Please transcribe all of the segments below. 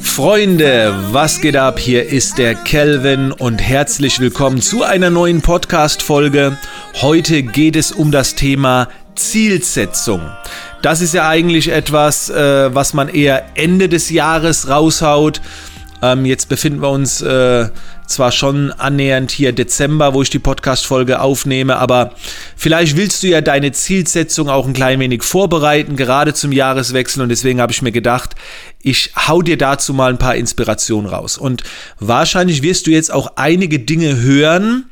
Freunde, was geht ab? Hier ist der Kelvin und herzlich willkommen zu einer neuen Podcast-Folge. Heute geht es um das Thema Zielsetzung. Das ist ja eigentlich etwas, äh, was man eher Ende des Jahres raushaut. Ähm, jetzt befinden wir uns äh, zwar schon annähernd hier Dezember, wo ich die Podcast-Folge aufnehme, aber vielleicht willst du ja deine Zielsetzung auch ein klein wenig vorbereiten, gerade zum Jahreswechsel. Und deswegen habe ich mir gedacht, ich hau dir dazu mal ein paar Inspirationen raus. Und wahrscheinlich wirst du jetzt auch einige Dinge hören,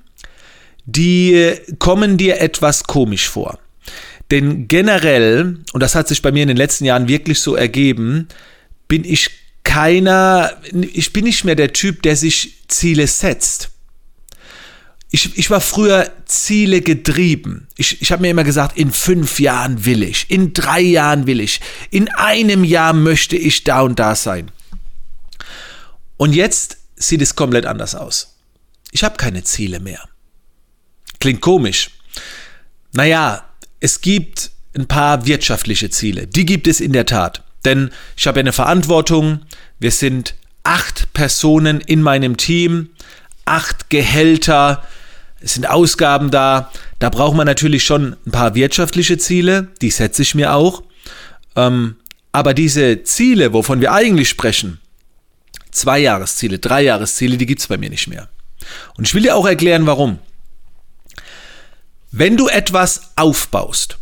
die kommen dir etwas komisch vor. Denn generell, und das hat sich bei mir in den letzten Jahren wirklich so ergeben, bin ich keiner, ich bin nicht mehr der Typ, der sich Ziele setzt. Ich, ich war früher Ziele getrieben. Ich, ich habe mir immer gesagt, in fünf Jahren will ich, in drei Jahren will ich, in einem Jahr möchte ich da und da sein. Und jetzt sieht es komplett anders aus. Ich habe keine Ziele mehr. Klingt komisch. Naja, es gibt ein paar wirtschaftliche Ziele. Die gibt es in der Tat. Denn ich habe eine Verantwortung. Wir sind acht Personen in meinem Team, acht Gehälter, es sind Ausgaben da. Da braucht man natürlich schon ein paar wirtschaftliche Ziele, die setze ich mir auch. Ähm, aber diese Ziele, wovon wir eigentlich sprechen, zwei Jahresziele, drei Jahresziele, die gibt es bei mir nicht mehr. Und ich will dir auch erklären, warum. Wenn du etwas aufbaust,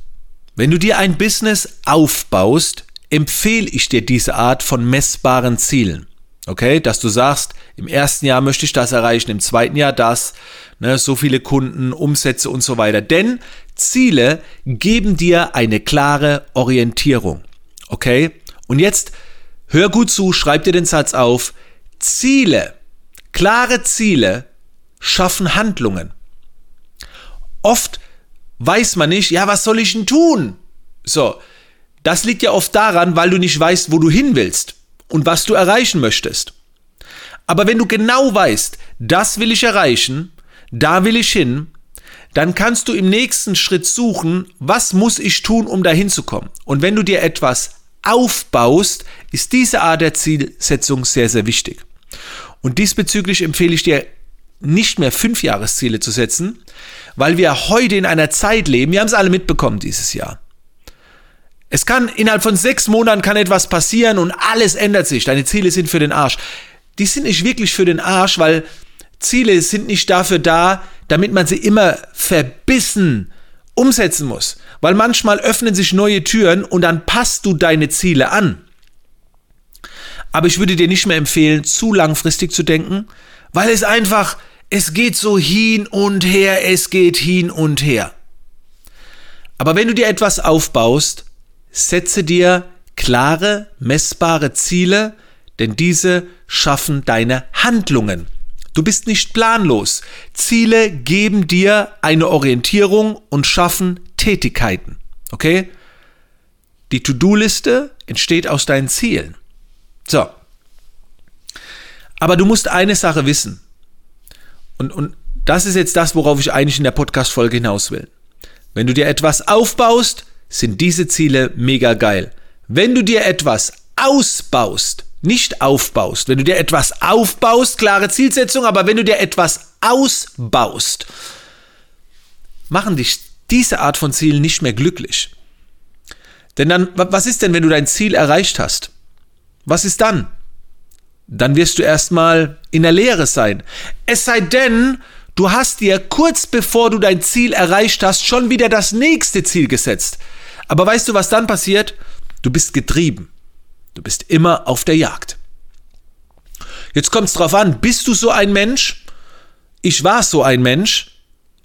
wenn du dir ein Business aufbaust, empfehle ich dir diese Art von messbaren Zielen. Okay, dass du sagst, im ersten Jahr möchte ich das erreichen, im zweiten Jahr das, ne, so viele Kunden, Umsätze und so weiter. Denn Ziele geben dir eine klare Orientierung. Okay? Und jetzt hör gut zu, schreib dir den Satz auf. Ziele, klare Ziele schaffen Handlungen. Oft weiß man nicht, ja, was soll ich denn tun? So, das liegt ja oft daran, weil du nicht weißt, wo du hin willst und was du erreichen möchtest. Aber wenn du genau weißt, das will ich erreichen, da will ich hin, dann kannst du im nächsten Schritt suchen, was muss ich tun, um dahin zu kommen. Und wenn du dir etwas aufbaust, ist diese Art der Zielsetzung sehr, sehr wichtig. Und diesbezüglich empfehle ich dir nicht mehr fünf Jahresziele zu setzen, weil wir heute in einer Zeit leben, wir haben es alle mitbekommen dieses Jahr. Es kann innerhalb von sechs Monaten kann etwas passieren und alles ändert sich. Deine Ziele sind für den Arsch. Die sind nicht wirklich für den Arsch, weil Ziele sind nicht dafür da, damit man sie immer verbissen umsetzen muss. Weil manchmal öffnen sich neue Türen und dann passt du deine Ziele an. Aber ich würde dir nicht mehr empfehlen, zu langfristig zu denken, weil es einfach, es geht so hin und her, es geht hin und her. Aber wenn du dir etwas aufbaust, setze dir klare, messbare Ziele, denn diese schaffen deine Handlungen. Du bist nicht planlos. Ziele geben dir eine Orientierung und schaffen Tätigkeiten. Okay? Die To-Do-Liste entsteht aus deinen Zielen. So. Aber du musst eine Sache wissen. Und, und das ist jetzt das, worauf ich eigentlich in der Podcast-Folge hinaus will. Wenn du dir etwas aufbaust, sind diese Ziele mega geil. Wenn du dir etwas ausbaust, nicht aufbaust, wenn du dir etwas aufbaust, klare Zielsetzung, aber wenn du dir etwas ausbaust, machen dich diese Art von Zielen nicht mehr glücklich. Denn dann, was ist denn, wenn du dein Ziel erreicht hast? Was ist dann? Dann wirst du erstmal in der Leere sein. Es sei denn, du hast dir kurz bevor du dein Ziel erreicht hast, schon wieder das nächste Ziel gesetzt. Aber weißt du, was dann passiert? Du bist getrieben. Du bist immer auf der Jagd. Jetzt kommt es drauf an, bist du so ein Mensch? Ich war so ein Mensch,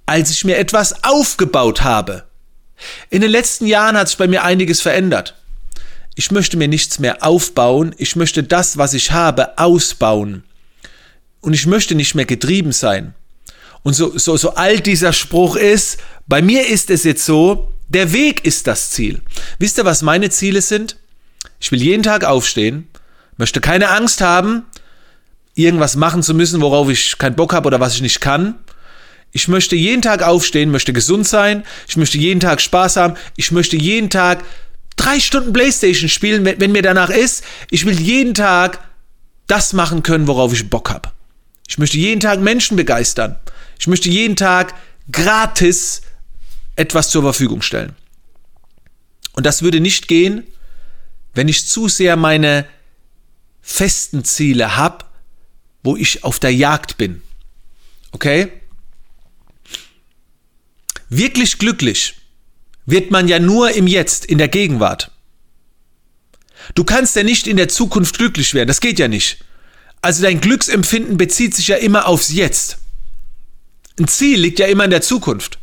als ich mir etwas aufgebaut habe. In den letzten Jahren hat sich bei mir einiges verändert. Ich möchte mir nichts mehr aufbauen, ich möchte das, was ich habe, ausbauen. Und ich möchte nicht mehr getrieben sein. Und so, so, so alt dieser Spruch ist, bei mir ist es jetzt so, der Weg ist das Ziel. Wisst ihr, was meine Ziele sind? Ich will jeden Tag aufstehen, möchte keine Angst haben, irgendwas machen zu müssen, worauf ich keinen Bock habe oder was ich nicht kann. Ich möchte jeden Tag aufstehen, möchte gesund sein, ich möchte jeden Tag Spaß haben, ich möchte jeden Tag drei Stunden Playstation spielen, wenn, wenn mir danach ist. Ich will jeden Tag das machen können, worauf ich Bock habe. Ich möchte jeden Tag Menschen begeistern. Ich möchte jeden Tag gratis etwas zur Verfügung stellen. Und das würde nicht gehen, wenn ich zu sehr meine festen Ziele habe, wo ich auf der Jagd bin. Okay? Wirklich glücklich wird man ja nur im Jetzt, in der Gegenwart. Du kannst ja nicht in der Zukunft glücklich werden, das geht ja nicht. Also dein Glücksempfinden bezieht sich ja immer aufs Jetzt. Ein Ziel liegt ja immer in der Zukunft.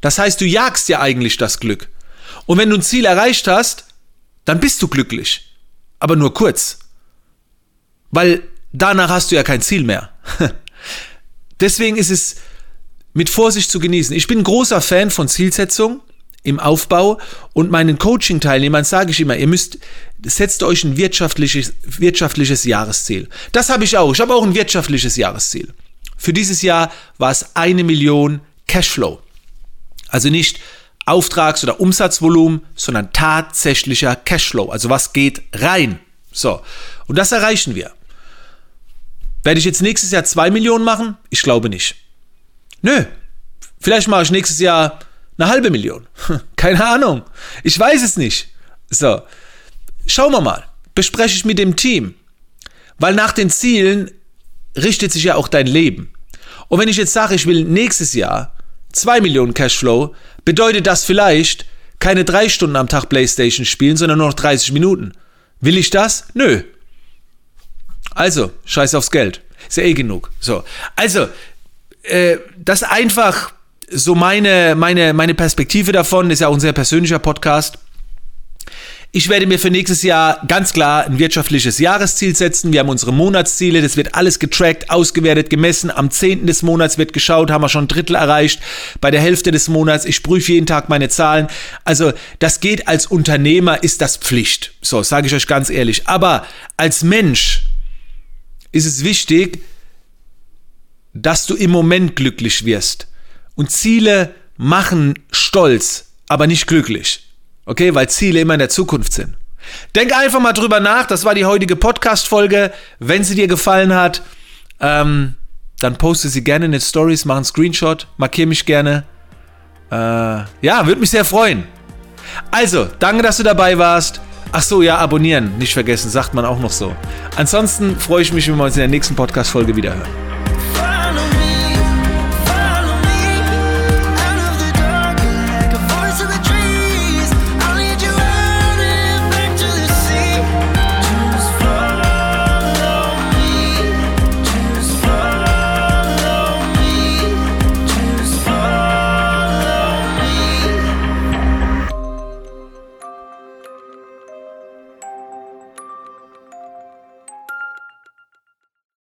Das heißt, du jagst ja eigentlich das Glück. Und wenn du ein Ziel erreicht hast, dann bist du glücklich. Aber nur kurz. Weil danach hast du ja kein Ziel mehr. Deswegen ist es mit Vorsicht zu genießen. Ich bin großer Fan von Zielsetzung im Aufbau und meinen Coaching-Teilnehmern sage ich immer, ihr müsst, setzt euch ein wirtschaftliches, wirtschaftliches Jahresziel. Das habe ich auch. Ich habe auch ein wirtschaftliches Jahresziel. Für dieses Jahr war es eine Million Cashflow. Also nicht Auftrags- oder Umsatzvolumen, sondern tatsächlicher Cashflow. Also was geht rein? So. Und das erreichen wir. Werde ich jetzt nächstes Jahr zwei Millionen machen? Ich glaube nicht. Nö. Vielleicht mache ich nächstes Jahr eine halbe Million. Keine Ahnung. Ich weiß es nicht. So. Schauen wir mal. Bespreche ich mit dem Team. Weil nach den Zielen richtet sich ja auch dein Leben. Und wenn ich jetzt sage, ich will nächstes Jahr 2 Millionen Cashflow, bedeutet das vielleicht keine drei Stunden am Tag Playstation spielen, sondern nur noch 30 Minuten. Will ich das? Nö. Also, scheiß aufs Geld. Ist ja eh genug. So. Also, äh, das einfach so meine, meine, meine Perspektive davon, ist ja auch ein sehr persönlicher Podcast. Ich werde mir für nächstes Jahr ganz klar ein wirtschaftliches Jahresziel setzen. Wir haben unsere Monatsziele, das wird alles getrackt, ausgewertet, gemessen. Am 10. des Monats wird geschaut, haben wir schon ein Drittel erreicht. Bei der Hälfte des Monats, ich prüfe jeden Tag meine Zahlen. Also das geht als Unternehmer, ist das Pflicht. So, sage ich euch ganz ehrlich. Aber als Mensch ist es wichtig, dass du im Moment glücklich wirst. Und Ziele machen stolz, aber nicht glücklich. Okay, weil Ziele immer in der Zukunft sind. Denk einfach mal drüber nach. Das war die heutige Podcast-Folge. Wenn sie dir gefallen hat, ähm, dann poste sie gerne in den Stories, mach einen Screenshot, markiere mich gerne. Äh, ja, würde mich sehr freuen. Also, danke, dass du dabei warst. Ach so, ja, abonnieren, nicht vergessen, sagt man auch noch so. Ansonsten freue ich mich, wenn wir uns in der nächsten Podcast-Folge wiederhören.